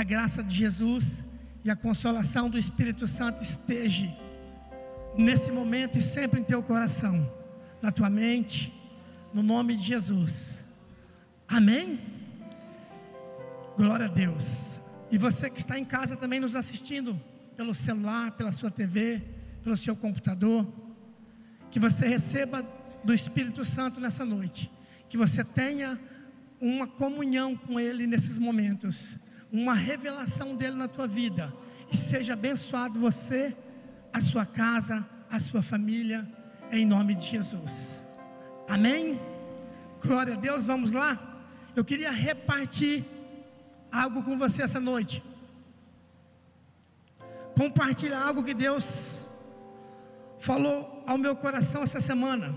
a graça de Jesus e a consolação do Espírito Santo esteja nesse momento e sempre em teu coração, na tua mente, no nome de Jesus. Amém? Glória a Deus. E você que está em casa também nos assistindo pelo celular, pela sua TV, pelo seu computador, que você receba do Espírito Santo nessa noite, que você tenha uma comunhão com Ele nesses momentos, uma revelação dele na tua vida, e seja abençoado você, a sua casa, a sua família, em nome de Jesus. Amém? Glória a Deus, vamos lá? Eu queria repartir algo com você essa noite. Compartilhar algo que Deus falou ao meu coração essa semana.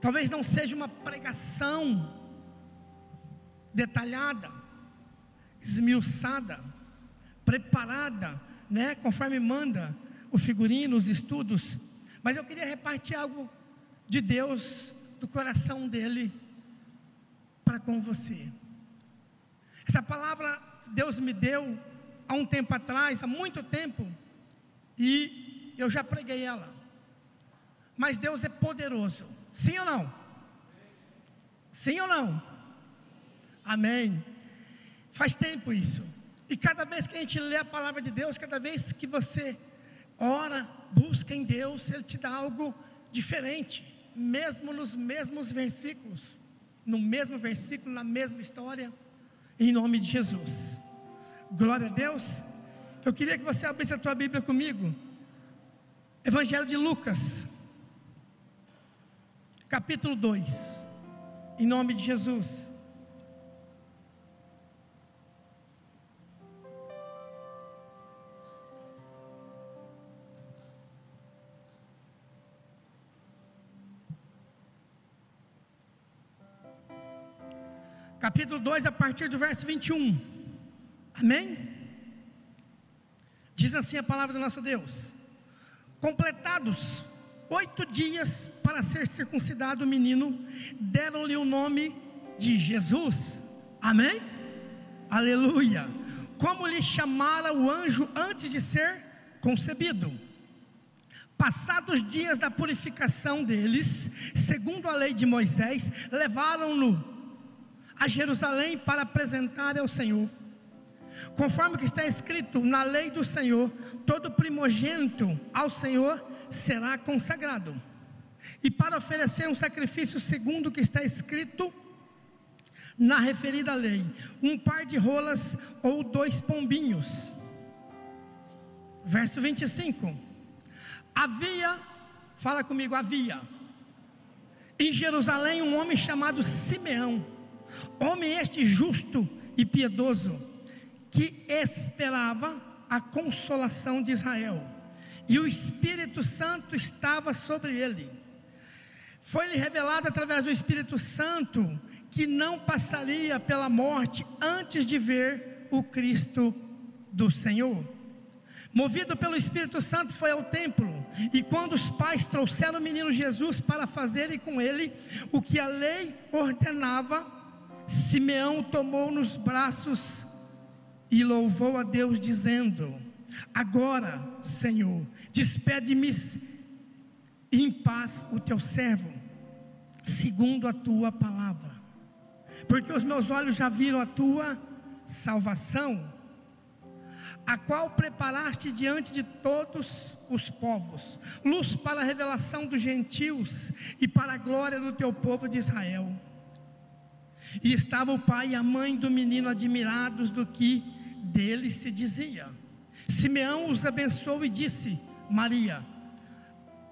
Talvez não seja uma pregação detalhada, esmiuçada, preparada, né, conforme manda o figurino, os estudos, mas eu queria repartir algo de Deus, do coração dele para com você. Essa palavra Deus me deu há um tempo atrás, há muito tempo, e eu já preguei ela. Mas Deus é poderoso, sim ou não? Sim ou não? Amém. Faz tempo isso. E cada vez que a gente lê a palavra de Deus, cada vez que você ora, busca em Deus, Ele te dá algo diferente, mesmo nos mesmos versículos, no mesmo versículo, na mesma história em nome de Jesus. Glória a Deus. Eu queria que você abrisse a tua Bíblia comigo. Evangelho de Lucas, capítulo 2. Em nome de Jesus. 2, a partir do verso 21. Amém? Diz assim a palavra do nosso Deus: Completados oito dias para ser circuncidado o menino, deram-lhe o nome de Jesus. Amém? Aleluia. Como lhe chamara o anjo antes de ser concebido. Passados os dias da purificação deles, segundo a lei de Moisés, levaram-no a Jerusalém para apresentar ao Senhor. Conforme que está escrito na lei do Senhor, todo primogênito ao Senhor será consagrado. E para oferecer um sacrifício segundo o que está escrito na referida lei, um par de rolas ou dois pombinhos. Verso 25. Havia, fala comigo, havia em Jerusalém um homem chamado Simeão Homem este justo e piedoso, que esperava a consolação de Israel, e o Espírito Santo estava sobre ele. Foi-lhe revelado através do Espírito Santo que não passaria pela morte antes de ver o Cristo do Senhor. Movido pelo Espírito Santo, foi ao templo. E quando os pais trouxeram o menino Jesus para fazerem com ele o que a lei ordenava, Simeão tomou nos braços e louvou a Deus, dizendo: Agora, Senhor, despede-me em paz o teu servo, segundo a tua palavra, porque os meus olhos já viram a tua salvação, a qual preparaste diante de todos os povos, luz para a revelação dos gentios e para a glória do teu povo de Israel. E estava o pai e a mãe do menino admirados do que dele se dizia. Simeão os abençoou e disse: Maria.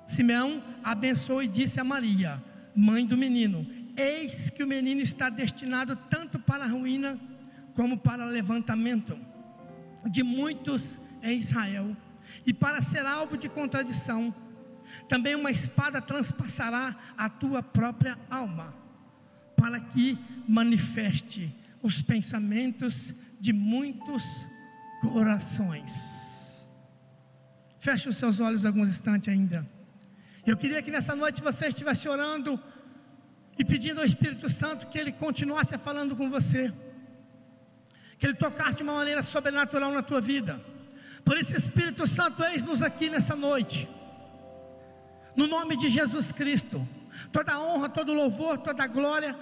Simeão abençoou e disse a Maria, mãe do menino: Eis que o menino está destinado tanto para a ruína como para levantamento de muitos em Israel, e para ser alvo de contradição. Também uma espada transpassará a tua própria alma para que manifeste os pensamentos de muitos corações. Feche os seus olhos alguns instantes ainda. Eu queria que nessa noite você estivesse orando e pedindo ao Espírito Santo que ele continuasse falando com você. que Ele tocasse de uma maneira sobrenatural na tua vida. Por isso, Espírito Santo, eis-nos aqui nessa noite, no nome de Jesus Cristo. Toda honra, todo louvor, toda glória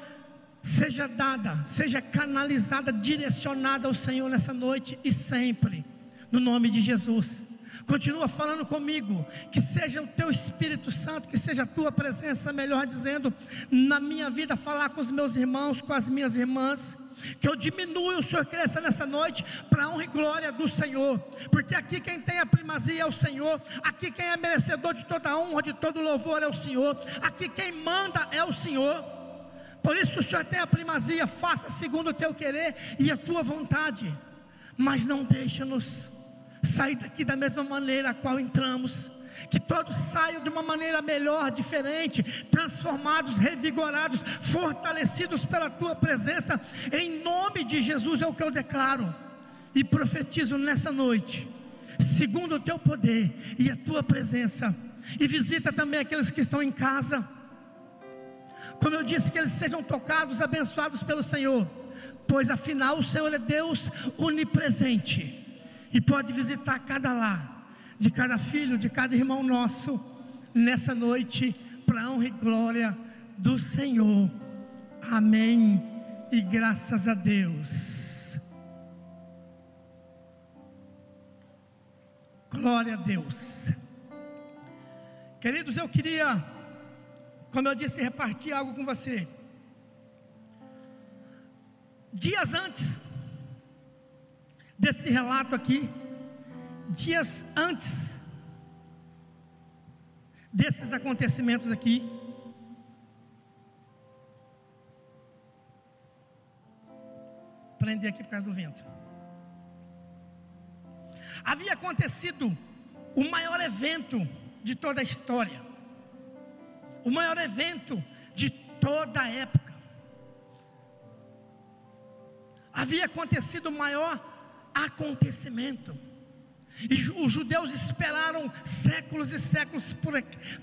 seja dada, seja canalizada, direcionada ao Senhor nessa noite e sempre, no nome de Jesus. Continua falando comigo, que seja o teu Espírito Santo, que seja a tua presença, melhor dizendo, na minha vida, falar com os meus irmãos, com as minhas irmãs, que eu diminua o Senhor cresça nessa noite para honra e glória do Senhor, porque aqui quem tem a primazia é o Senhor, aqui quem é merecedor de toda honra, de todo louvor é o Senhor, aqui quem manda é o Senhor. Por isso o Senhor tem a primazia, faça segundo o teu querer e a tua vontade, mas não deixa-nos sair daqui da mesma maneira a qual entramos que todos saiam de uma maneira melhor, diferente, transformados, revigorados, fortalecidos pela tua presença, em nome de Jesus é o que eu declaro e profetizo nessa noite, segundo o teu poder e a tua presença, e visita também aqueles que estão em casa, como eu disse, que eles sejam tocados, abençoados pelo Senhor, pois afinal o Senhor é Deus onipresente e pode visitar cada lar de cada filho, de cada irmão nosso, nessa noite, para a honra e glória do Senhor. Amém. E graças a Deus. Glória a Deus. Queridos, eu queria, como eu disse, repartir algo com você. Dias antes desse relato aqui, dias antes desses acontecimentos aqui, prender aqui por causa do vento. Havia acontecido o maior evento de toda a história, o maior evento de toda a época. Havia acontecido o maior acontecimento. E os judeus esperaram séculos e séculos por,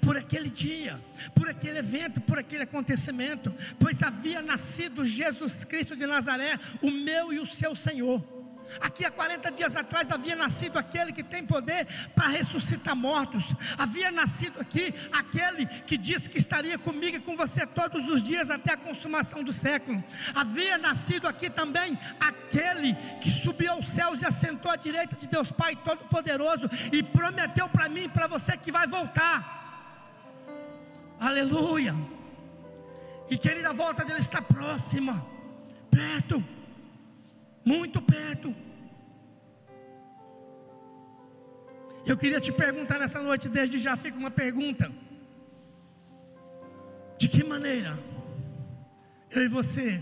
por aquele dia, por aquele evento, por aquele acontecimento, pois havia nascido Jesus Cristo de Nazaré, o meu e o seu Senhor. Aqui há 40 dias atrás havia nascido aquele que tem poder para ressuscitar mortos. Havia nascido aqui aquele que disse que estaria comigo e com você todos os dias até a consumação do século. Havia nascido aqui também aquele que subiu aos céus e assentou à direita de Deus Pai Todo-Poderoso e prometeu para mim e para você que vai voltar. Aleluia. E que ele da volta dele está próxima, perto muito perto. Eu queria te perguntar nessa noite, desde já fica uma pergunta: de que maneira eu e você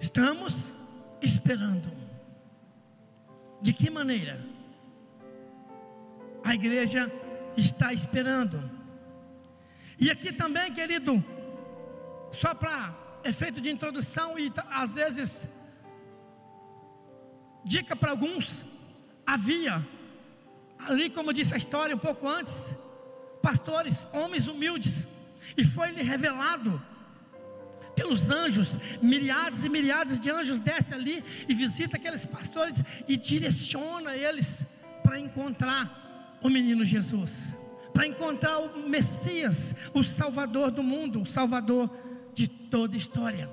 estamos esperando? De que maneira a igreja está esperando? E aqui também, querido, só para efeito de introdução e às vezes Dica para alguns: havia ali, como disse a história um pouco antes, pastores, homens humildes, e foi-lhe revelado pelos anjos, milhares e milhares de anjos desce ali e visita aqueles pastores e direciona eles para encontrar o menino Jesus, para encontrar o Messias, o Salvador do mundo, o Salvador de toda a história.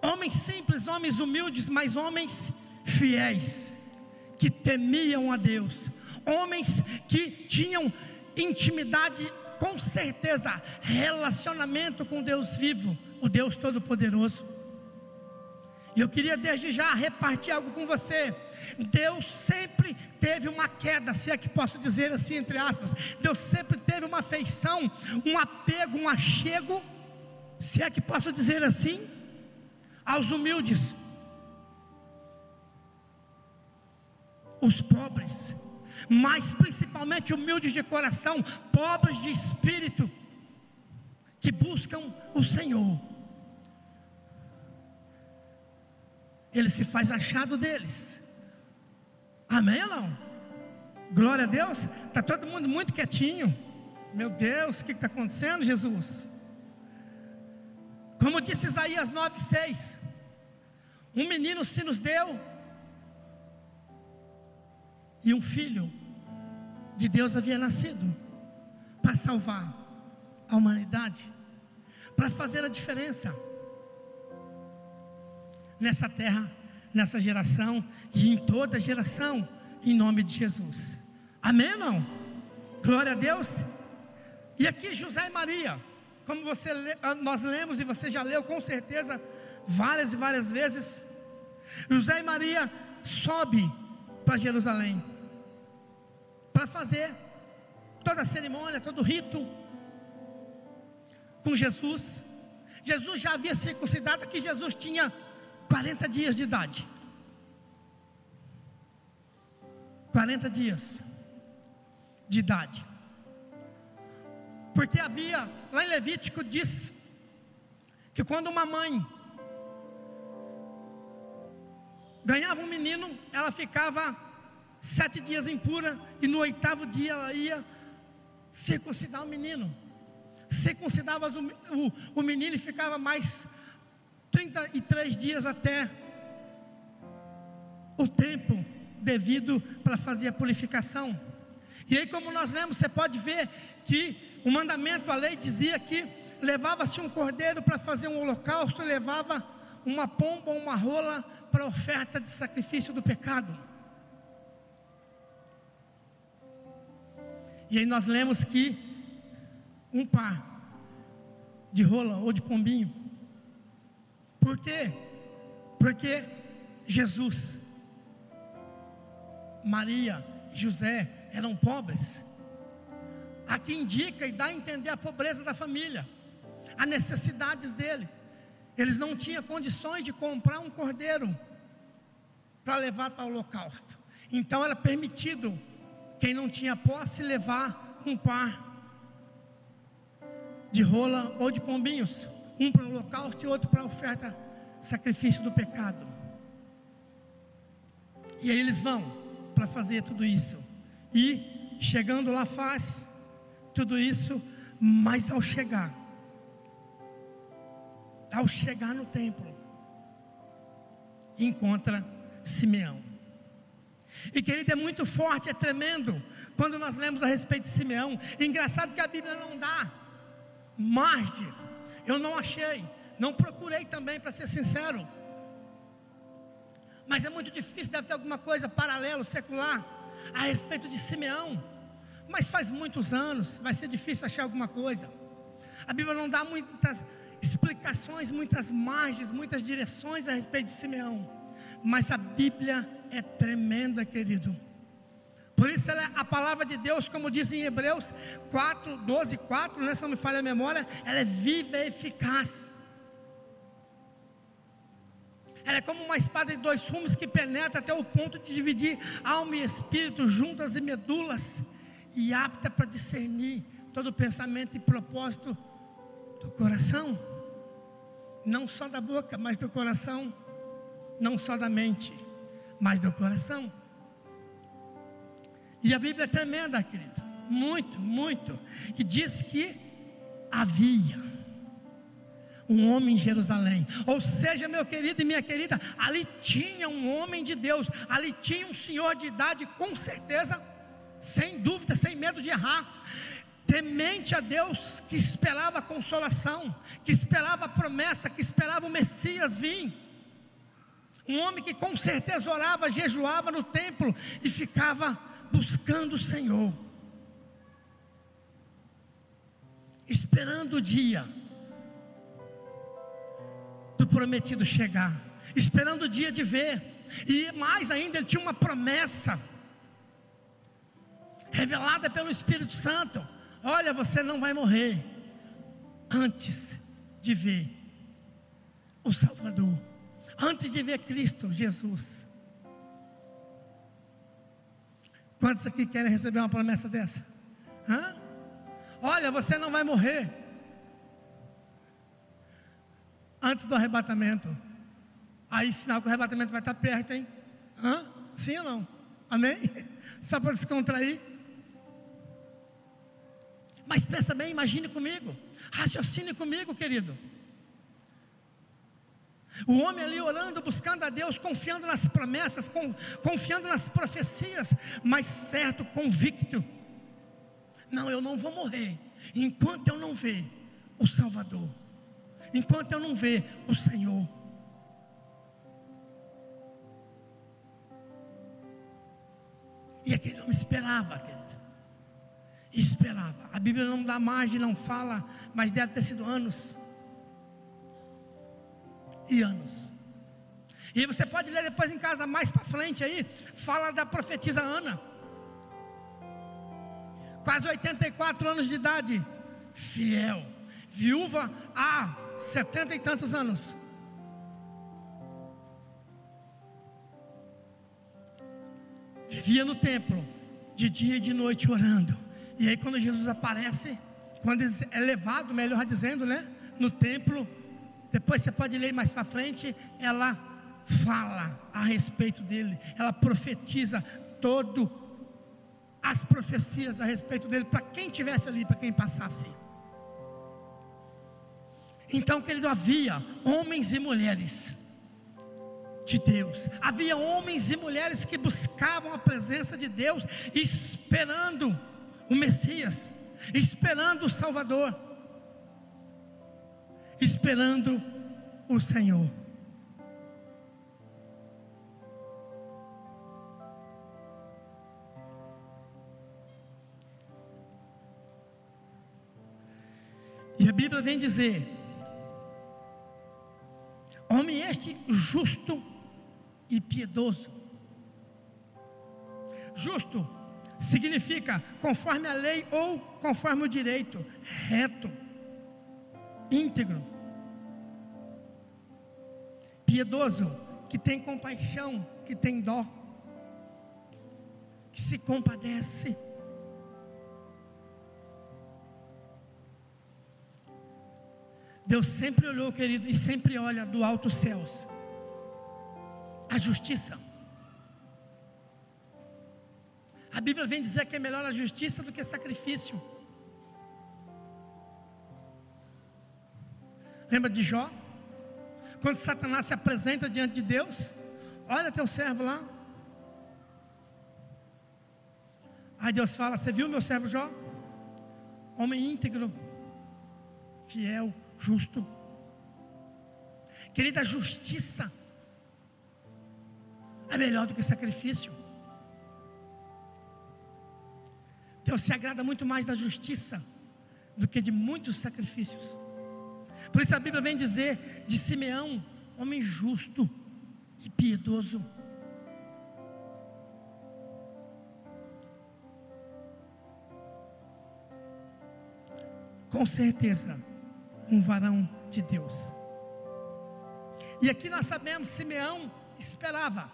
Homens simples, homens humildes, mas homens fiéis, que temiam a Deus, homens que tinham intimidade, com certeza, relacionamento com Deus vivo, o Deus Todo-Poderoso. E eu queria desde já repartir algo com você. Deus sempre teve uma queda, se é que posso dizer assim, entre aspas. Deus sempre teve uma afeição, um apego, um achego, se é que posso dizer assim, aos humildes. Os pobres, mas principalmente humildes de coração, pobres de espírito, que buscam o Senhor. Ele se faz achado deles. Amém ou não? Glória a Deus. Está todo mundo muito quietinho. Meu Deus, o que está acontecendo, Jesus? Como disse Isaías 9,6: Um menino se nos deu, e um filho de Deus havia nascido para salvar a humanidade, para fazer a diferença nessa terra, nessa geração e em toda geração, em nome de Jesus. Amém ou não? Glória a Deus. E aqui José e Maria, como você, ah, nós lemos e você já leu com certeza várias e várias vezes, José e Maria sobe para Jerusalém para fazer toda a cerimônia, todo o rito com Jesus. Jesus já havia circuncidado que Jesus tinha 40 dias de idade. 40 dias de idade. Porque havia, lá em Levítico diz que quando uma mãe ganhava um menino, ela ficava sete dias impura, e no oitavo dia ela ia circuncidar o menino. Circuncidava o, o, o menino e ficava mais 33 dias até o tempo devido para fazer a purificação. E aí, como nós lemos, você pode ver que o mandamento, a lei dizia que levava-se um cordeiro para fazer um holocausto, levava uma pomba ou uma rola para oferta de sacrifício do pecado. E aí nós lemos que um par de rola ou de pombinho. Por quê? Porque Jesus, Maria José eram pobres. Aqui indica e dá a entender a pobreza da família, as necessidades dele. Eles não tinham condições de comprar um cordeiro para levar para o holocausto. Então era permitido quem não tinha posse levar um par de rola ou de pombinhos, um para o holocausto e outro para a oferta, sacrifício do pecado. E aí eles vão para fazer tudo isso. E chegando lá faz tudo isso, mas ao chegar, ao chegar no templo, encontra Simeão. E querido, é muito forte, é tremendo, quando nós lemos a respeito de Simeão. engraçado que a Bíblia não dá margem, eu não achei, não procurei também, para ser sincero. Mas é muito difícil, deve ter alguma coisa paralelo, secular, a respeito de Simeão. Mas faz muitos anos, vai ser difícil achar alguma coisa. A Bíblia não dá muitas explicações, muitas margens, muitas direções a respeito de Simeão. Mas a Bíblia é tremenda, querido. Por isso ela, a palavra de Deus, como diz em Hebreus 4, 12, 4, né, se não me falha a memória, ela é viva e eficaz. Ela é como uma espada de dois rumos que penetra até o ponto de dividir alma e espírito, juntas e medulas, e apta para discernir todo o pensamento e propósito do coração, não só da boca, mas do coração, não só da mente mas do coração. E a Bíblia é tremenda, querido. Muito, muito. E diz que havia um homem em Jerusalém. Ou seja, meu querido e minha querida, ali tinha um homem de Deus, ali tinha um senhor de idade, com certeza, sem dúvida, sem medo de errar. Temente a Deus, que esperava consolação, que esperava promessa, que esperava o Messias vir. Um homem que com certeza orava, jejuava no templo e ficava buscando o Senhor, esperando o dia do prometido chegar, esperando o dia de ver, e mais ainda, ele tinha uma promessa revelada pelo Espírito Santo: olha, você não vai morrer antes de ver o Salvador antes de ver Cristo Jesus. Quantos aqui querem receber uma promessa dessa? Hã? Olha, você não vai morrer antes do arrebatamento. Aí, sinal que o arrebatamento vai estar perto, hein? Hã? Sim ou não? Amém? Só para descontrair. Mas pensa bem, imagine comigo, raciocine comigo, querido. O homem ali orando, buscando a Deus, confiando nas promessas, confiando nas profecias, mas certo, convicto. Não, eu não vou morrer enquanto eu não ver o Salvador, enquanto eu não ver o Senhor. E aquele homem esperava, querido. Esperava. A Bíblia não dá margem, não fala, mas deve ter sido anos e anos. E você pode ler depois em casa, mais para frente aí, fala da profetisa Ana. Quase 84 anos de idade, fiel, viúva há setenta e tantos anos. Vivia no templo, de dia e de noite orando. E aí, quando Jesus aparece, quando é levado, melhor dizendo, né, no templo, depois você pode ler mais para frente, ela fala a respeito dele, ela profetiza todo as profecias a respeito dele para quem tivesse ali, para quem passasse. Então, querido, havia homens e mulheres de Deus, havia homens e mulheres que buscavam a presença de Deus, esperando o Messias, esperando o Salvador esperando o Senhor. E a Bíblia vem dizer: homem este justo e piedoso. Justo significa conforme a lei ou conforme o direito, reto íntegro, piedoso, que tem compaixão, que tem dó, que se compadece. Deus sempre olhou, querido, e sempre olha do alto céus a justiça. A Bíblia vem dizer que é melhor a justiça do que sacrifício. Lembra de Jó? Quando Satanás se apresenta diante de Deus, olha teu servo lá. Aí Deus fala: Você viu meu servo Jó? Homem íntegro, fiel, justo. Querida, justiça é melhor do que sacrifício. Deus se agrada muito mais da justiça do que de muitos sacrifícios. Por isso a Bíblia vem dizer de Simeão, homem justo e piedoso. Com certeza, um varão de Deus. E aqui nós sabemos, Simeão esperava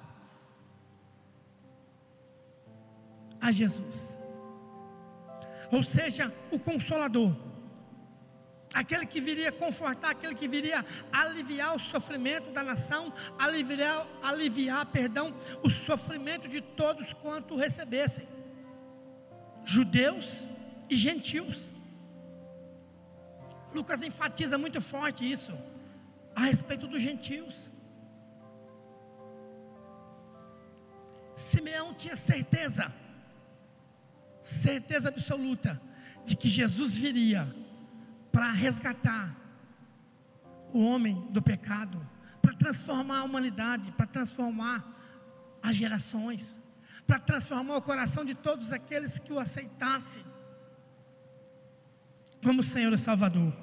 a Jesus. Ou seja, o consolador aquele que viria confortar, aquele que viria aliviar o sofrimento da nação, aliviar, aliviar, perdão, o sofrimento de todos quanto recebessem, judeus e gentios. Lucas enfatiza muito forte isso a respeito dos gentios. Simeão tinha certeza, certeza absoluta, de que Jesus viria para resgatar o homem do pecado, para transformar a humanidade, para transformar as gerações, para transformar o coração de todos aqueles que o aceitassem como Senhor e Salvador.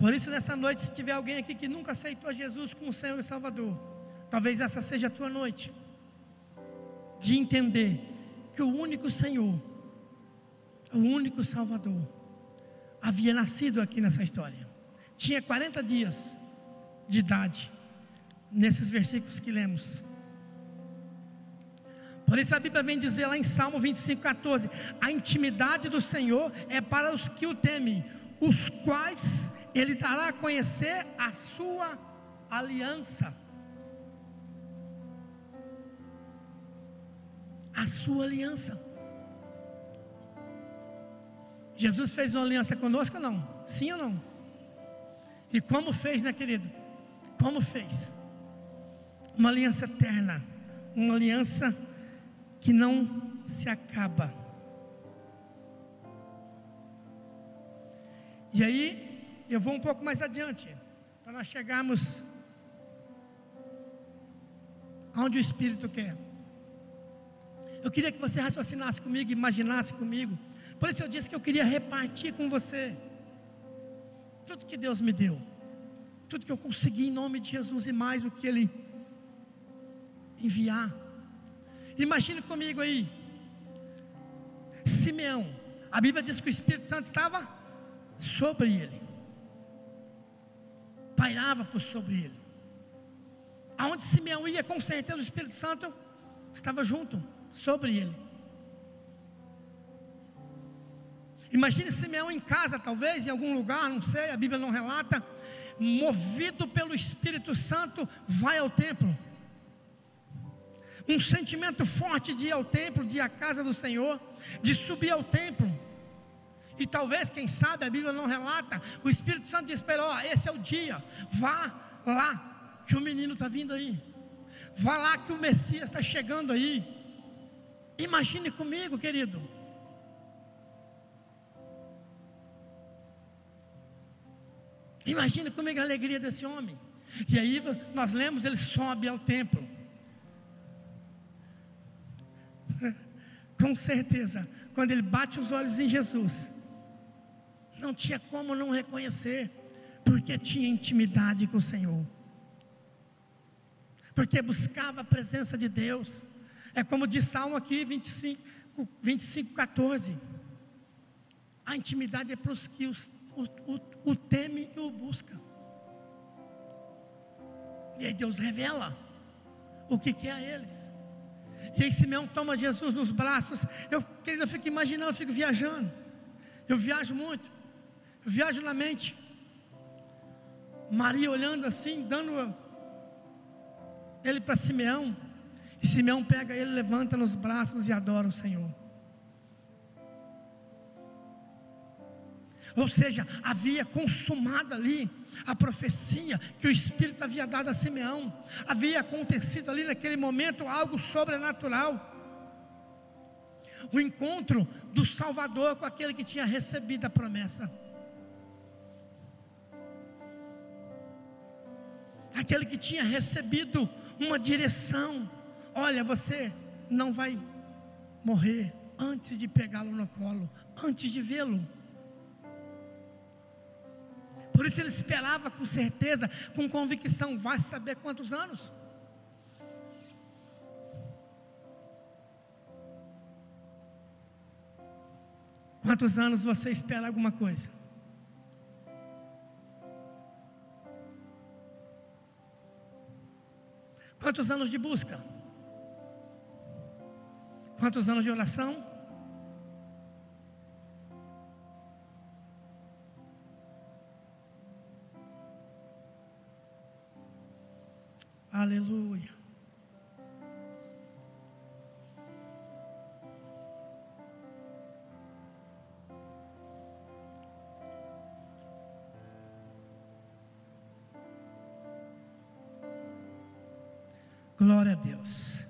Por isso, nessa noite, se tiver alguém aqui que nunca aceitou Jesus como Senhor e Salvador, talvez essa seja a tua noite, de entender que o único Senhor o único Salvador, havia nascido aqui nessa história. Tinha 40 dias de idade, nesses versículos que lemos. Por isso a Bíblia vem dizer lá em Salmo 25, 14: A intimidade do Senhor é para os que o temem, os quais Ele dará a conhecer a sua aliança. A sua aliança. Jesus fez uma aliança conosco ou não? Sim ou não? E como fez, né, querido? Como fez? Uma aliança eterna, uma aliança que não se acaba. E aí, eu vou um pouco mais adiante, para nós chegarmos aonde o Espírito quer. Eu queria que você raciocinasse comigo, imaginasse comigo. Por isso eu disse que eu queria repartir com você tudo que Deus me deu, tudo que eu consegui em nome de Jesus e mais o que Ele enviar. Imagine comigo aí, Simeão. A Bíblia diz que o Espírito Santo estava sobre ele, pairava por sobre ele. Aonde Simeão ia, com certeza o Espírito Santo estava junto sobre ele. Imagine Simeão em casa, talvez, em algum lugar, não sei, a Bíblia não relata, movido pelo Espírito Santo, vai ao templo. Um sentimento forte de ir ao templo, de ir à casa do Senhor, de subir ao templo. E talvez, quem sabe, a Bíblia não relata, o Espírito Santo diz para ele: ó, esse é o dia, vá lá, que o menino está vindo aí. Vá lá que o Messias está chegando aí. Imagine comigo, querido. Imagine comigo a alegria desse homem. E aí nós lemos, ele sobe ao templo. Com certeza, quando ele bate os olhos em Jesus, não tinha como não reconhecer, porque tinha intimidade com o Senhor, porque buscava a presença de Deus. É como diz Salmo aqui 25, 25 14. A intimidade é para os que os, o, o, o temem e o buscam. E aí Deus revela o que, que é a eles. E aí Simeão toma Jesus nos braços. Eu, querido, eu fico imaginando, eu fico viajando. Eu viajo muito. Eu viajo na mente. Maria olhando assim, dando ele para Simeão. E Simeão pega ele, levanta nos braços e adora o Senhor. Ou seja, havia consumado ali a profecia que o Espírito havia dado a Simeão. Havia acontecido ali naquele momento algo sobrenatural. O encontro do Salvador com aquele que tinha recebido a promessa. Aquele que tinha recebido uma direção Olha, você não vai morrer antes de pegá-lo no colo, antes de vê-lo. Por isso ele esperava com certeza, com convicção, vai saber quantos anos. Quantos anos você espera alguma coisa? Quantos anos de busca? Quantos anos de oração? Aleluia. Glória a Deus.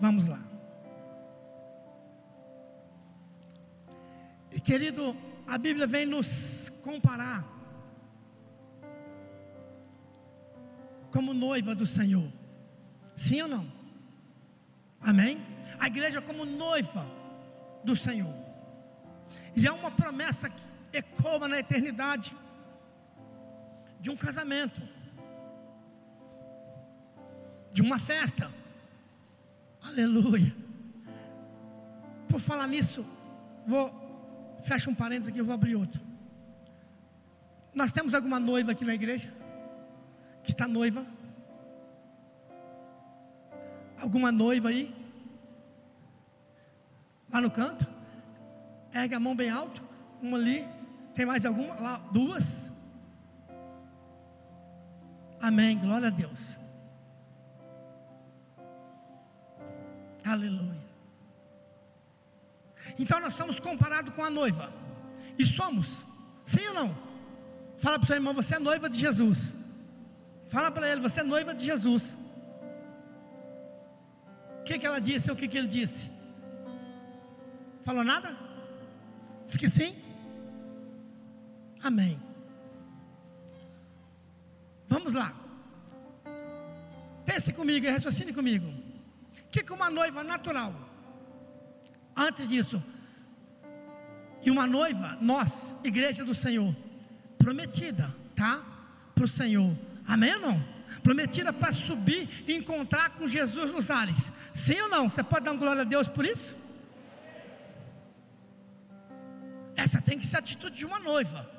Vamos lá. E querido, a Bíblia vem nos comparar como noiva do Senhor. Sim ou não? Amém? A igreja como noiva do Senhor. E há uma promessa que ecoa na eternidade de um casamento, de uma festa Aleluia. Por falar nisso, vou fecha um parênteses aqui, eu vou abrir outro. Nós temos alguma noiva aqui na igreja? Que está noiva? Alguma noiva aí? Lá no canto? Ergue a mão bem alto. Uma ali. Tem mais alguma? Lá, duas. Amém. Glória a Deus. Aleluia. Então nós somos comparados com a noiva. E somos, sim ou não? Fala para o seu irmão, você é noiva de Jesus. Fala para ele, você é noiva de Jesus. O que, que ela disse ou o que, que ele disse? Falou nada? Diz que sim? Amém. Vamos lá. Pense comigo, raciocine comigo. O que, que uma noiva natural? Antes disso, e uma noiva, nós, igreja do Senhor, prometida, tá? Para o Senhor. Amém ou não? Prometida para subir e encontrar com Jesus nos ares. Sim ou não? Você pode dar uma glória a Deus por isso? Essa tem que ser a atitude de uma noiva.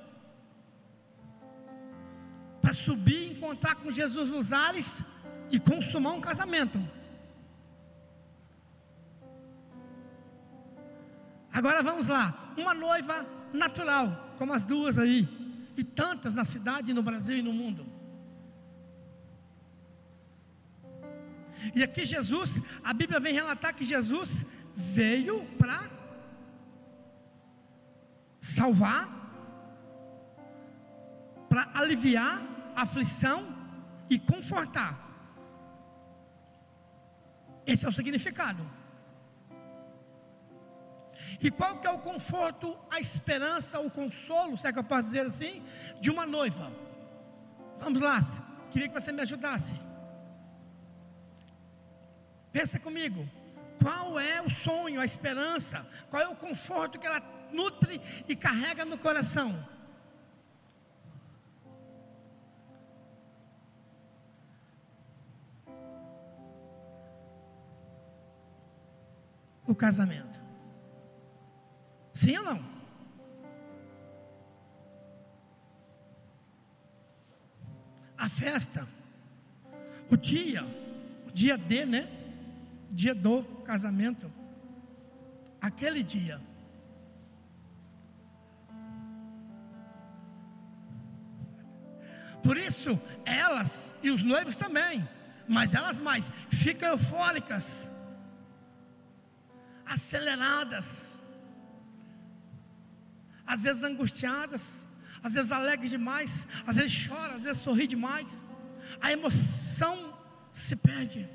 Para subir e encontrar com Jesus nos ares e consumar um casamento. Agora vamos lá. Uma noiva natural, como as duas aí, e tantas na cidade, no Brasil e no mundo. E aqui Jesus, a Bíblia vem relatar que Jesus veio para salvar, para aliviar a aflição e confortar. Esse é o significado. E qual que é o conforto, a esperança, o consolo, se é que eu posso dizer assim, de uma noiva? Vamos lá, queria que você me ajudasse. Pensa comigo, qual é o sonho, a esperança, qual é o conforto que ela nutre e carrega no coração? O casamento. Sim ou não? A festa, o dia, o dia D, né? Dia do casamento. Aquele dia. Por isso, elas e os noivos também, mas elas mais, ficam eufóricas, aceleradas, às vezes angustiadas, às vezes alegres demais, às vezes chora, às vezes sorri demais. A emoção se perde.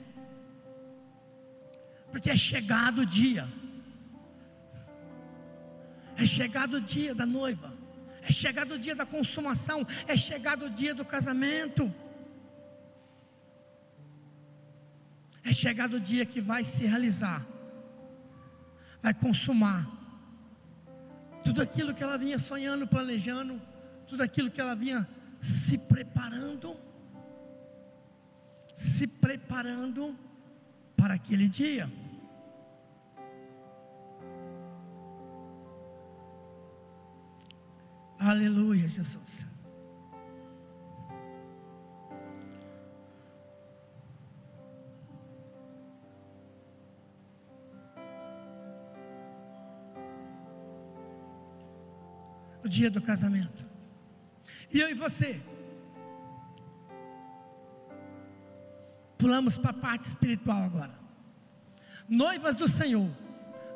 Porque é chegado o dia. É chegado o dia da noiva. É chegado o dia da consumação. É chegado o dia do casamento. É chegado o dia que vai se realizar. Vai consumar. Tudo aquilo que ela vinha sonhando, planejando. Tudo aquilo que ela vinha se preparando. Se preparando para aquele dia. Aleluia, Jesus. O dia do casamento. E eu e você? Pulamos para a parte espiritual agora. Noivas do Senhor.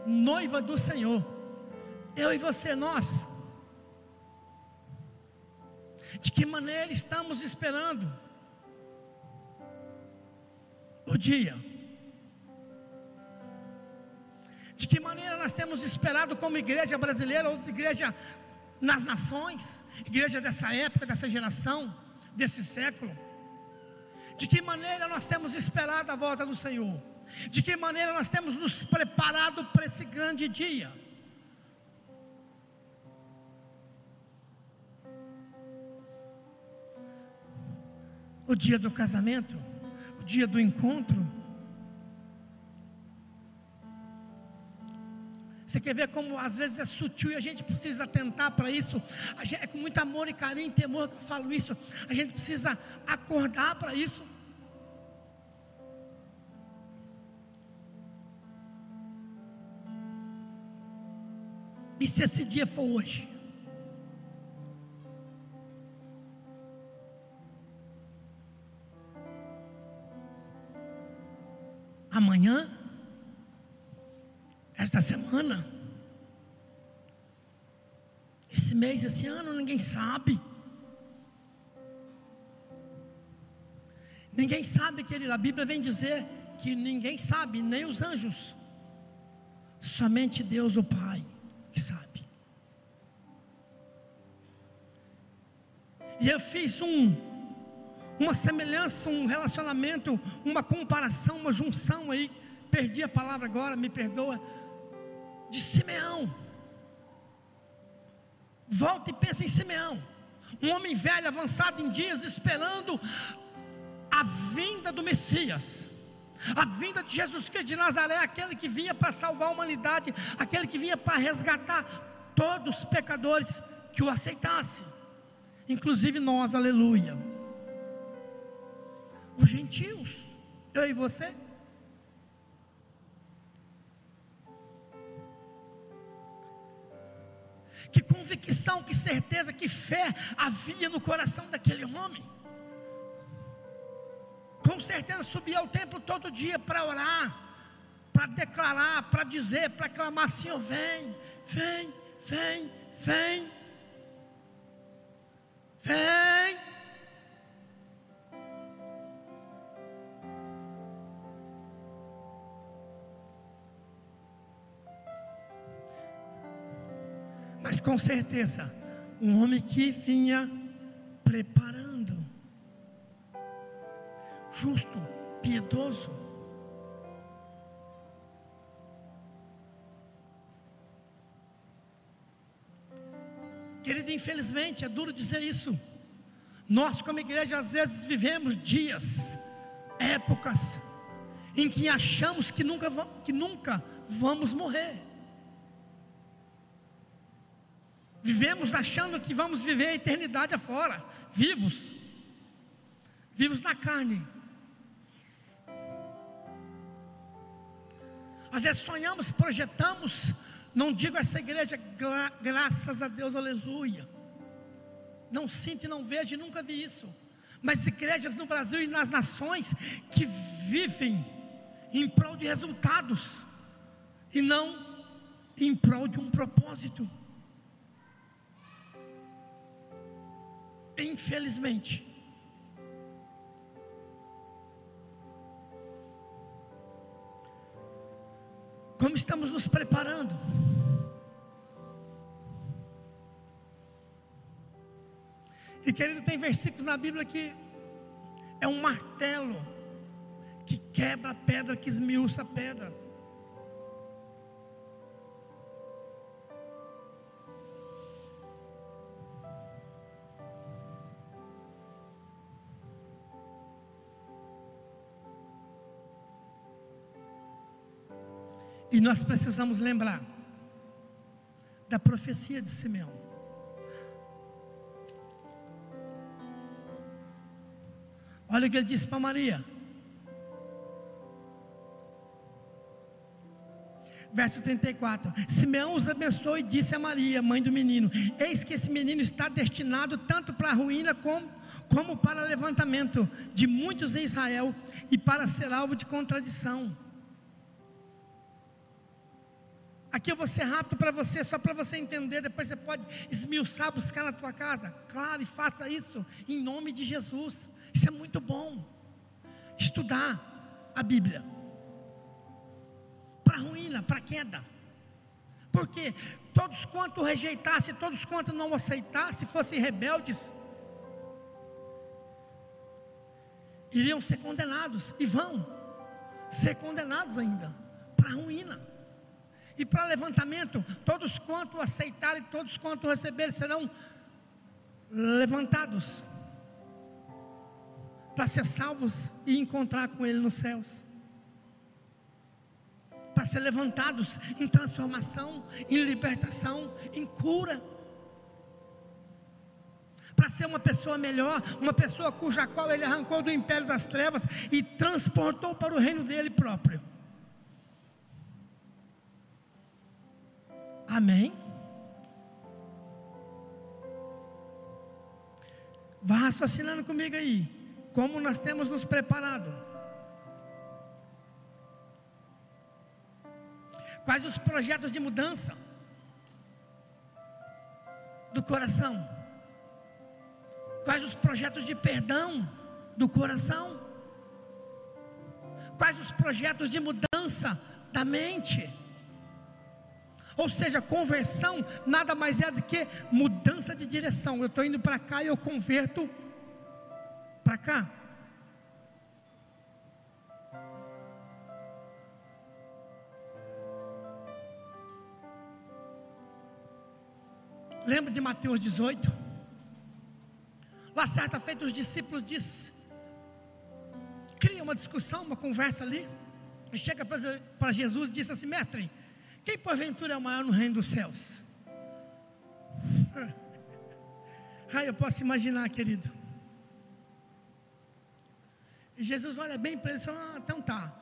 Noiva do Senhor. Eu e você, nós de que maneira estamos esperando o dia? De que maneira nós temos esperado como igreja brasileira ou igreja nas nações, igreja dessa época, dessa geração, desse século? De que maneira nós temos esperado a volta do Senhor? De que maneira nós temos nos preparado para esse grande dia? O dia do casamento, o dia do encontro. Você quer ver como às vezes é sutil e a gente precisa atentar para isso? Gente, é com muito amor e carinho e temor que eu falo isso. A gente precisa acordar para isso. E se esse dia for hoje? amanhã, esta semana, esse mês, esse ano, ninguém sabe. Ninguém sabe, querido. A Bíblia vem dizer que ninguém sabe, nem os anjos. Somente Deus, o Pai, que sabe. E eu fiz um uma semelhança, um relacionamento, uma comparação, uma junção aí. Perdi a palavra agora, me perdoa. De Simeão. Volta e pensa em Simeão. Um homem velho, avançado em dias, esperando a vinda do Messias. A vinda de Jesus Cristo de Nazaré, aquele que vinha para salvar a humanidade, aquele que vinha para resgatar todos os pecadores que o aceitassem, inclusive nós, aleluia. Os gentios, eu e você. Que convicção, que certeza, que fé havia no coração daquele homem com certeza subia ao templo todo dia para orar, para declarar, para dizer, para clamar: Senhor, vem, vem, vem, vem, vem. Com certeza, um homem que vinha preparando justo, piedoso. Querido, infelizmente, é duro dizer isso. Nós, como igreja, às vezes vivemos dias, épocas, em que achamos que nunca, que nunca vamos morrer. Vivemos achando que vamos viver a eternidade afora, vivos, vivos na carne, Às vezes sonhamos, projetamos, não digo essa igreja, gra graças a Deus, aleluia. Não sinto não vejo, nunca vi isso. Mas igrejas no Brasil e nas nações que vivem em prol de resultados e não em prol de um propósito. Infelizmente, Como estamos nos preparando? E querido, tem versículos na Bíblia que é um martelo que quebra a pedra, que esmiuça a pedra. E nós precisamos lembrar da profecia de Simeão. Olha o que ele disse para Maria. Verso 34: Simeão os abençoou e disse a Maria, mãe do menino: Eis que esse menino está destinado tanto para a ruína como, como para levantamento de muitos em Israel e para ser alvo de contradição Aqui eu vou ser rápido para você, só para você entender. Depois você pode esmiuçar, buscar na tua casa. Claro, e faça isso em nome de Jesus. Isso é muito bom. Estudar a Bíblia para ruína, para queda. Porque todos quanto rejeitasse, todos quanto não aceitasse, fossem rebeldes, iriam ser condenados e vão ser condenados ainda para ruína. E para levantamento, todos quanto aceitarem, todos quanto receberem serão levantados para ser salvos e encontrar com Ele nos céus. Para ser levantados em transformação, em libertação, em cura. Para ser uma pessoa melhor, uma pessoa cuja qual Ele arrancou do império das trevas e transportou para o reino dele próprio. Amém? Vá raciocinando comigo aí. Como nós temos nos preparado? Quais os projetos de mudança do coração? Quais os projetos de perdão do coração? Quais os projetos de mudança da mente? Ou seja, conversão nada mais é do que mudança de direção. Eu estou indo para cá e eu converto para cá. Lembra de Mateus 18? Lá certa feita os discípulos diz, cria uma discussão, uma conversa ali, e chega para Jesus e diz assim, mestre, quem porventura é o maior no reino dos céus? Ah, eu posso imaginar, querido. E Jesus olha bem para ele e fala: ah, então tá.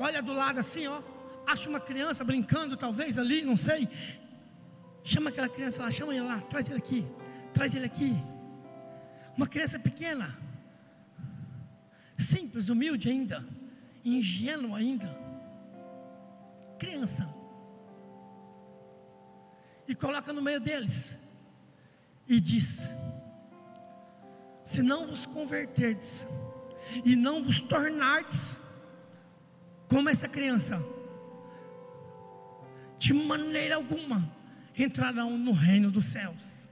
Olha do lado assim, ó. Acha uma criança brincando, talvez ali, não sei. Chama aquela criança lá, chama ele lá, traz ele aqui, traz ele aqui. Uma criança pequena, simples, humilde ainda, ingênua ainda. Criança. E coloca no meio deles. E diz: Se não vos converterdes, e não vos tornardes como essa criança, de maneira alguma entrarão no reino dos céus.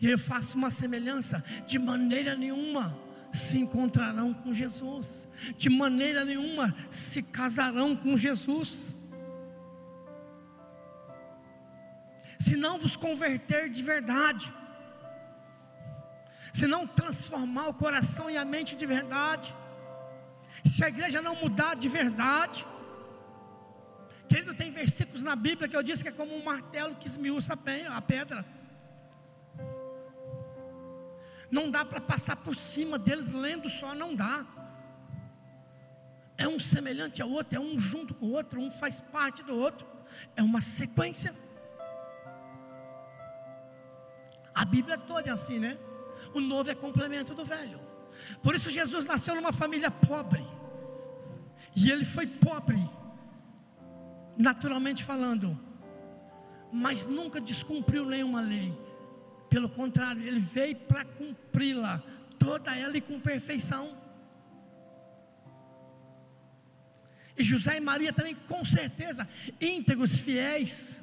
E eu faço uma semelhança: de maneira nenhuma se encontrarão com Jesus, de maneira nenhuma se casarão com Jesus. Se não vos converter de verdade, se não transformar o coração e a mente de verdade, se a igreja não mudar de verdade, Querido, tem versículos na Bíblia que eu disse que é como um martelo que esmiuça a pedra. Não dá para passar por cima deles lendo só, não dá. É um semelhante ao outro, é um junto com o outro, um faz parte do outro. É uma sequência. A Bíblia toda é assim, né? O novo é complemento do velho. Por isso Jesus nasceu numa família pobre. E ele foi pobre naturalmente falando, mas nunca descumpriu nenhuma lei. Pelo contrário, ele veio para cumpri-la, toda ela e com perfeição. E José e Maria também, com certeza, íntegros, fiéis.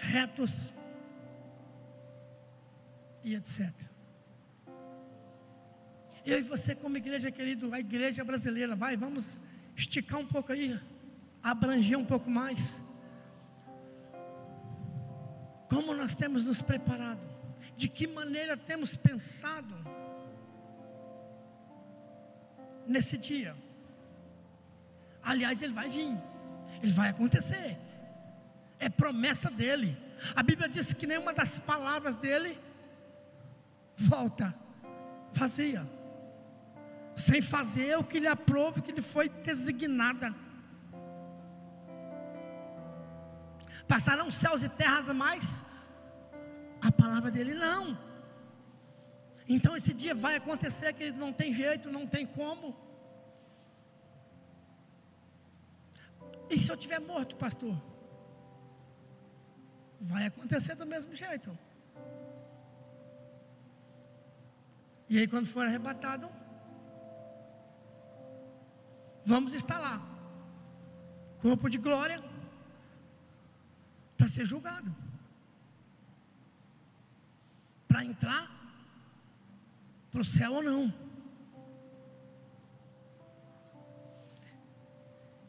Retos e etc. Eu e você, como igreja, querido, a igreja brasileira, vai, vamos esticar um pouco aí, abranger um pouco mais. Como nós temos nos preparado? De que maneira temos pensado nesse dia? Aliás, ele vai vir, ele vai acontecer, é promessa dele. A Bíblia diz que nenhuma das palavras dele volta vazia sem fazer o que lhe aprove, que lhe foi designada. Passarão céus e terras mais, a palavra dele não. Então esse dia vai acontecer que não tem jeito, não tem como. E se eu tiver morto, pastor? Vai acontecer do mesmo jeito. E aí, quando for arrebatado, vamos estar lá. Corpo de glória para ser julgado. Para entrar para o céu ou não.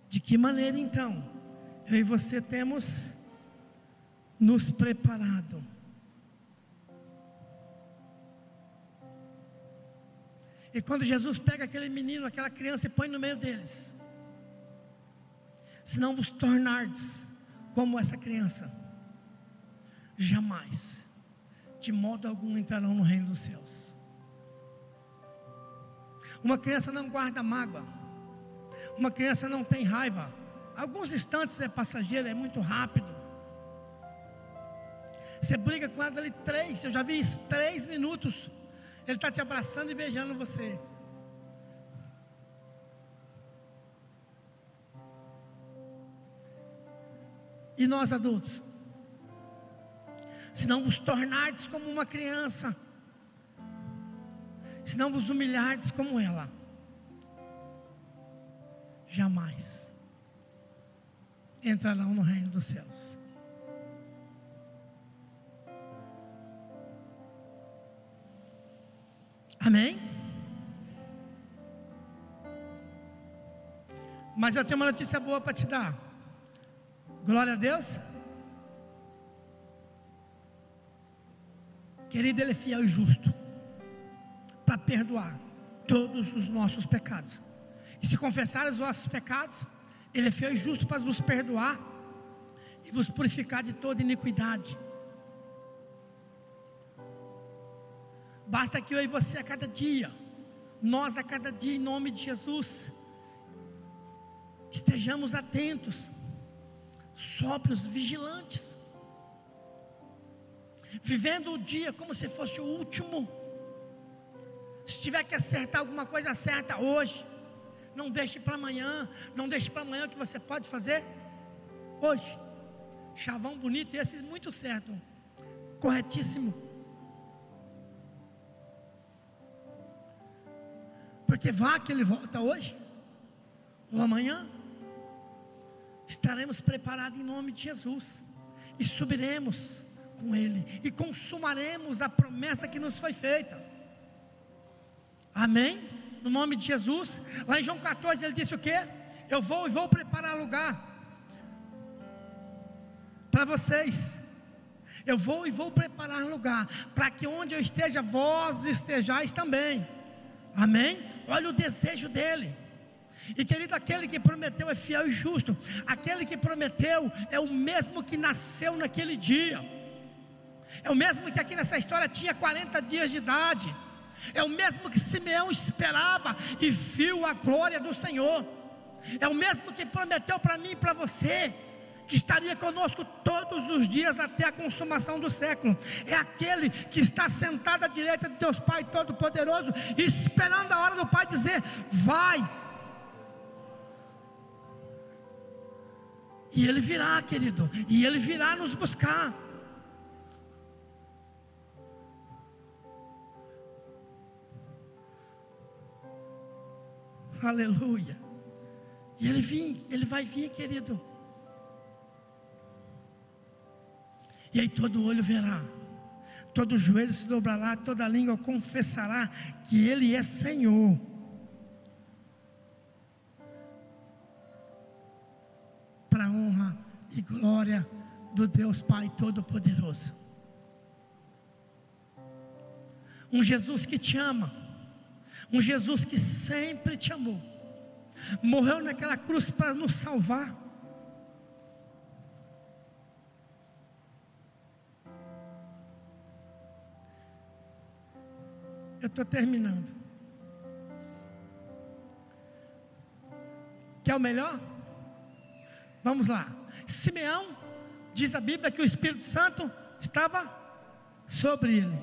De que maneira então eu e você temos nos preparado? E quando Jesus pega aquele menino, aquela criança e põe no meio deles, se não vos tornardes como essa criança, jamais, de modo algum entrarão no reino dos céus. Uma criança não guarda mágoa, uma criança não tem raiva. Alguns instantes é passageiro, é muito rápido. Você briga com ela ali três, eu já vi isso, três minutos. Ele está te abraçando e beijando você. E nós adultos? Se não vos tornardes como uma criança, se não vos humilhardes como ela, jamais entrarão no reino dos céus. Amém? Mas eu tenho uma notícia boa para te dar. Glória a Deus. Querido, Ele é fiel e justo para perdoar todos os nossos pecados. E se confessar os vossos pecados, Ele é fiel e justo para vos perdoar e vos purificar de toda iniquidade. Basta que eu e você a cada dia, nós a cada dia, em nome de Jesus, estejamos atentos, sóbrios, vigilantes, vivendo o dia como se fosse o último. Se tiver que acertar alguma coisa, acerta hoje. Não deixe para amanhã, não deixe para amanhã o que você pode fazer hoje. Chavão bonito, esse muito certo, corretíssimo. Porque vá que ele volta hoje ou amanhã. Estaremos preparados em nome de Jesus e subiremos com ele e consumaremos a promessa que nos foi feita. Amém? No nome de Jesus. Lá em João 14 ele disse o que? Eu vou e vou preparar lugar para vocês. Eu vou e vou preparar lugar para que onde eu esteja, vós estejais também. Amém? Olha o desejo dele. E querido, aquele que prometeu é fiel e justo. Aquele que prometeu é o mesmo que nasceu naquele dia. É o mesmo que aqui nessa história tinha 40 dias de idade. É o mesmo que Simeão esperava e viu a glória do Senhor. É o mesmo que prometeu para mim e para você que estaria conosco todos os dias até a consumação do século. É aquele que está sentado à direita de Deus Pai Todo-Poderoso, esperando a hora do Pai dizer: Vai. E Ele virá, querido, e Ele virá nos buscar. Aleluia. E Ele vem, Ele vai vir, querido. E aí todo olho verá, todo joelho se dobrará, toda língua confessará que Ele é Senhor. Para honra e glória do Deus Pai Todo-Poderoso. Um Jesus que te ama, um Jesus que sempre te amou, morreu naquela cruz para nos salvar. Eu estou terminando. Quer o melhor? Vamos lá. Simeão, diz a Bíblia que o Espírito Santo estava sobre ele.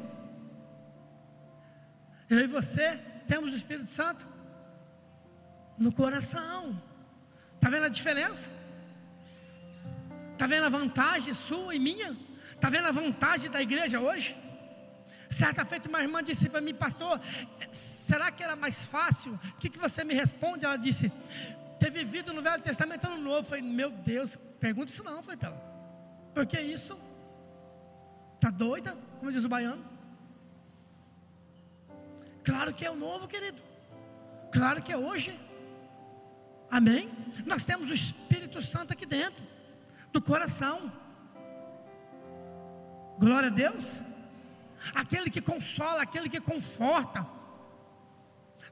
Eu e você temos o Espírito Santo no coração. Está vendo a diferença? Está vendo a vantagem sua e minha? Está vendo a vantagem da igreja hoje? Certa feita, uma irmã disse para mim, pastor, será que era mais fácil? O que, que você me responde? Ela disse, ter vivido no Velho Testamento ou no Novo. Eu falei, meu Deus, pergunta isso não. Eu falei para ela, por que isso? Está doida? Como diz o baiano? Claro que é o novo, querido. Claro que é hoje. Amém? Nós temos o Espírito Santo aqui dentro, do coração. Glória a Deus aquele que consola, aquele que conforta,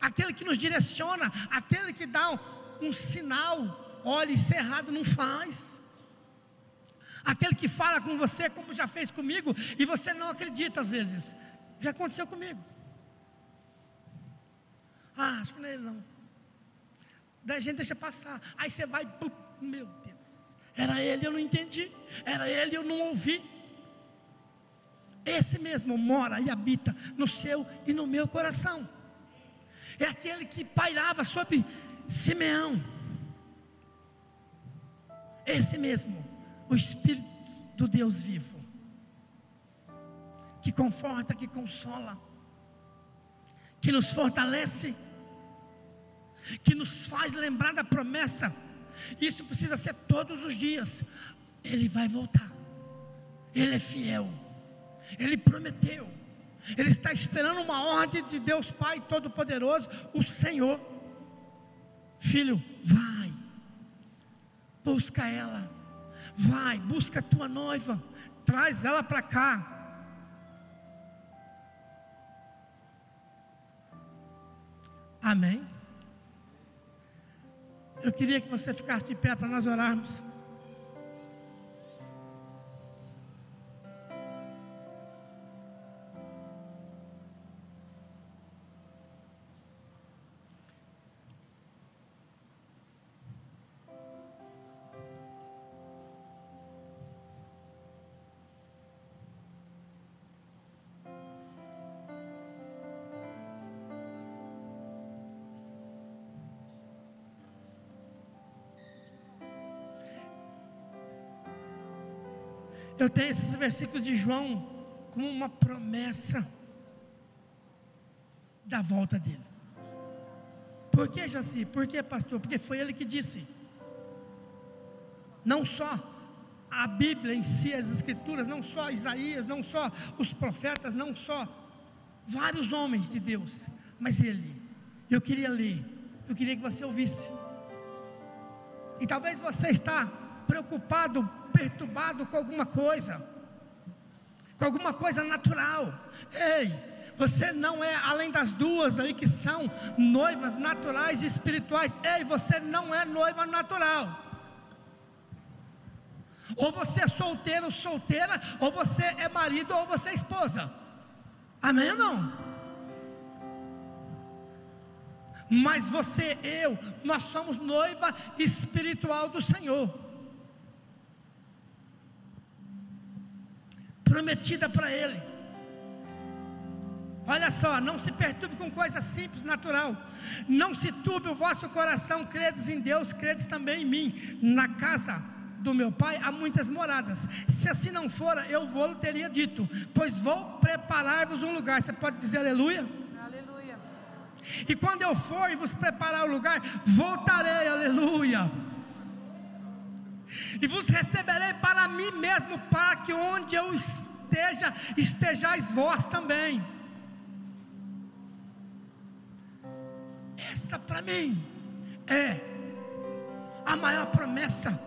aquele que nos direciona, aquele que dá um, um sinal, olha, isso é errado, não faz. Aquele que fala com você como já fez comigo e você não acredita às vezes. Já aconteceu comigo. Ah, acho que não é ele não. Daí a gente deixa passar. Aí você vai, pum, meu Deus. Era ele, eu não entendi. Era ele, eu não ouvi. Esse mesmo mora e habita no seu e no meu coração. É aquele que pairava sobre Simeão. Esse mesmo, o Espírito do Deus vivo, que conforta, que consola, que nos fortalece, que nos faz lembrar da promessa. Isso precisa ser todos os dias. Ele vai voltar. Ele é fiel. Ele prometeu. Ele está esperando uma ordem de Deus Pai Todo-Poderoso, o Senhor. Filho, vai. Busca ela. Vai, busca a tua noiva. Traz ela para cá. Amém. Eu queria que você ficasse de pé para nós orarmos. Tenho esses versículos de João como uma promessa da volta dele. Por que, Jaci? Por que, pastor? Porque foi ele que disse. Não só a Bíblia em si, as Escrituras, não só Isaías, não só os profetas, não só vários homens de Deus, mas ele. Eu queria ler, eu queria que você ouvisse. E talvez você está preocupado perturbado com alguma coisa, com alguma coisa natural. Ei, você não é além das duas aí que são noivas naturais e espirituais. Ei, você não é noiva natural. Ou você é solteiro ou solteira, ou você é marido ou você é esposa. Amém ou não? Mas você, eu, nós somos noiva espiritual do Senhor. Prometida para ele. Olha só, não se perturbe com coisa simples, natural. Não se turbe o vosso coração, credes em Deus, credes também em mim. Na casa do meu pai há muitas moradas. Se assim não fora, eu vou teria dito, pois vou preparar-vos um lugar. Você pode dizer aleluia? Aleluia. E quando eu for e vos preparar o lugar, voltarei, aleluia e vos receberei para mim mesmo, para que onde eu esteja, estejais vós também. Essa para mim é a maior promessa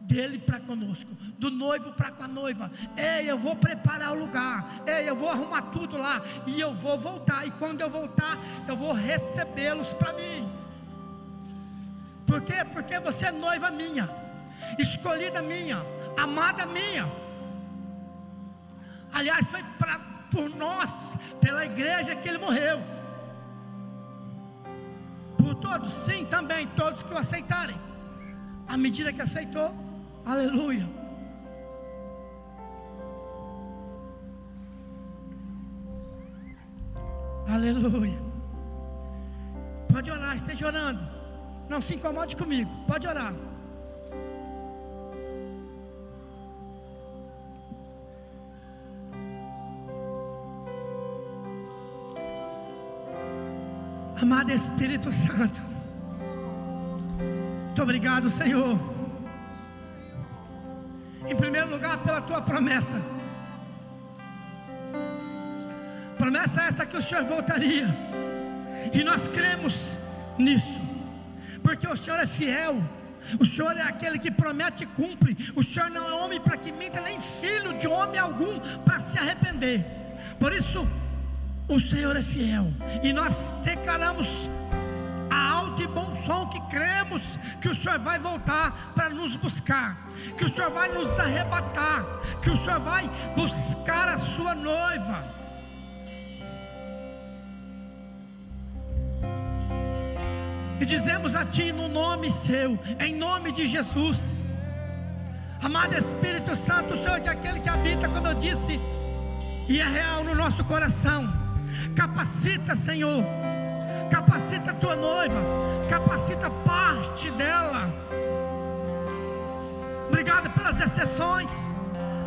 dele para conosco, do noivo para com a noiva. Ei, eu vou preparar o lugar. Ei, eu vou arrumar tudo lá e eu vou voltar. E quando eu voltar, eu vou recebê-los para mim. Por quê? Porque você é noiva minha, escolhida minha, amada minha. Aliás, foi pra, por nós, pela igreja que ele morreu. Por todos, sim, também, todos que o aceitarem. À medida que aceitou, aleluia. Aleluia. Pode orar, esteja orando. Não se incomode comigo, pode orar. Amado Espírito Santo, muito obrigado, Senhor. Em primeiro lugar, pela tua promessa. Promessa essa que o Senhor voltaria, e nós cremos nisso porque o Senhor é fiel. O Senhor é aquele que promete e cumpre. O Senhor não é homem para que minta, nem filho de homem algum para se arrepender. Por isso, o Senhor é fiel. E nós declaramos a alto e bom som que cremos que o Senhor vai voltar para nos buscar, que o Senhor vai nos arrebatar, que o Senhor vai buscar a sua noiva. E dizemos a Ti no nome Seu, em nome de Jesus. Amado Espírito Santo, o Senhor é aquele que habita, como eu disse, e é real no nosso coração. Capacita, Senhor, capacita a tua noiva, capacita parte dela. Obrigado pelas exceções,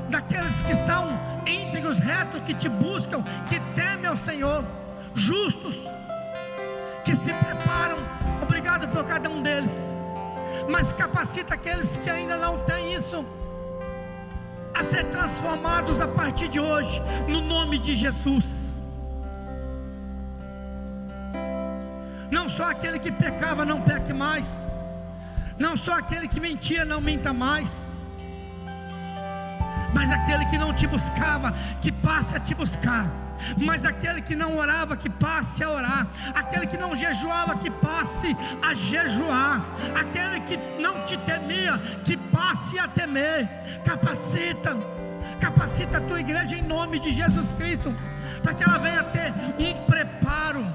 daqueles que são íntegros, retos, que te buscam, que temem ao Senhor, justos, que se preparam. Obrigado por cada um deles. Mas capacita aqueles que ainda não têm isso a ser transformados a partir de hoje, no nome de Jesus. Não só aquele que pecava, não peque mais. Não só aquele que mentia, não minta mais. Mas aquele que não te buscava, que passe a te buscar. Mas aquele que não orava, que passe a orar. Aquele que não jejuava, que passe a jejuar. Aquele que não te temia, que passe a temer. Capacita, capacita a tua igreja em nome de Jesus Cristo, para que ela venha ter um preparo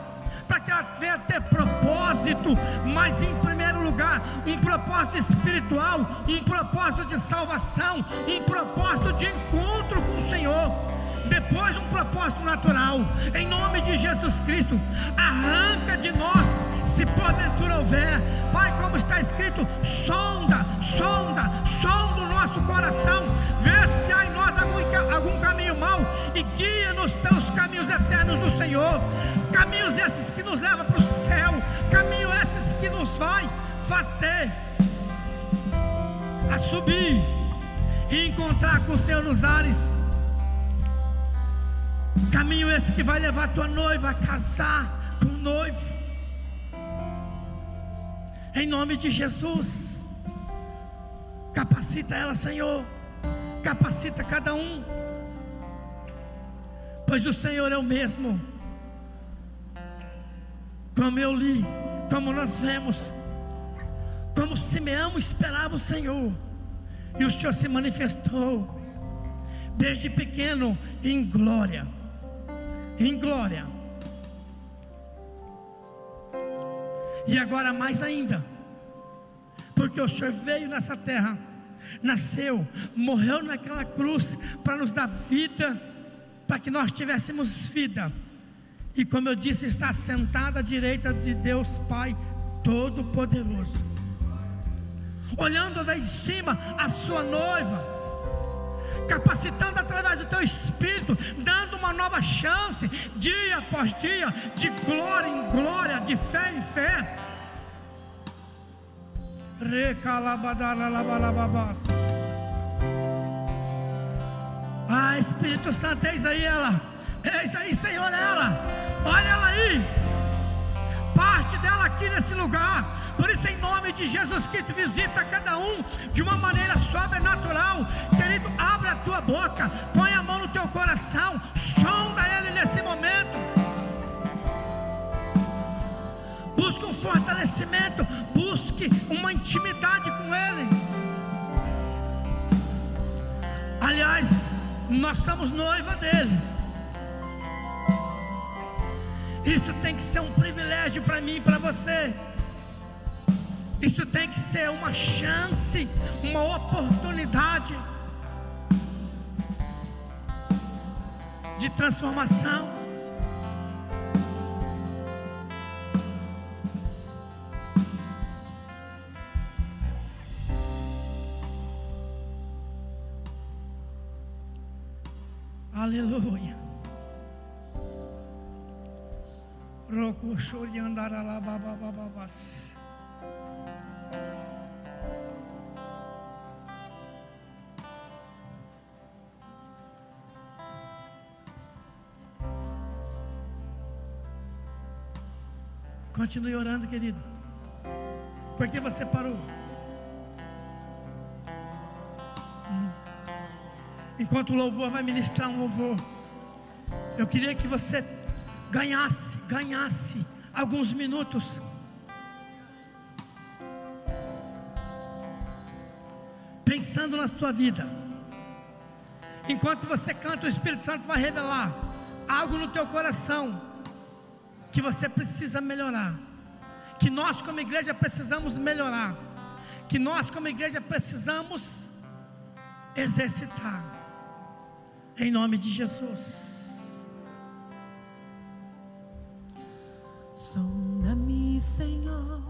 para que ela venha ter propósito, mas em primeiro lugar, um propósito espiritual, um propósito de salvação, um propósito de encontro com o Senhor. Depois, um propósito natural, em nome de Jesus Cristo, arranca de nós, se porventura houver, Pai, como está escrito, sonda, sonda, sonda o nosso coração, vê se há em nós algum, algum caminho mau e guia-nos pelos caminhos eternos do Senhor. Caminhos esses que nos levam para o céu, caminhos esses que nos vai fazer a subir e encontrar com o Senhor nos ares. Caminho esse que vai levar tua noiva a casar com o noivo. Em nome de Jesus. Capacita ela, Senhor. Capacita cada um. Pois o Senhor é o mesmo como eu li, como nós vemos, como Simeão esperava o Senhor, e o Senhor se manifestou, desde pequeno, em glória, em glória, e agora mais ainda, porque o Senhor veio nessa terra, nasceu, morreu naquela cruz para nos dar vida, para que nós tivéssemos vida. E como eu disse, está sentada à direita de Deus Pai Todo-Poderoso, olhando lá em cima a sua noiva, capacitando através do teu espírito, dando uma nova chance, dia após dia, de glória em glória, de fé em fé. Ah, Espírito Santo, eis aí ela Eis aí, Senhor, ela. Olha ela aí. Parte dela aqui nesse lugar. Por isso, em nome de Jesus Cristo, visita cada um de uma maneira sobrenatural. Querido, abre a tua boca, põe a mão no teu coração, sonda ele nesse momento. Busque um fortalecimento, busque uma intimidade com ele. Aliás, nós somos noiva dele. Isso tem que ser um privilégio para mim e para você. Isso tem que ser uma chance, uma oportunidade de transformação. Aleluia. Roko Shoriandara Babas. Continue orando, querido. Por que você parou? Hum. Enquanto o louvor vai ministrar um louvor, eu queria que você ganhasse, ganhasse alguns minutos. Pensando na tua vida. Enquanto você canta, o Espírito Santo vai revelar algo no teu coração que você precisa melhorar. Que nós, como igreja, precisamos melhorar. Que nós, como igreja, precisamos exercitar. Em nome de Jesus. Sonda-me, Senhor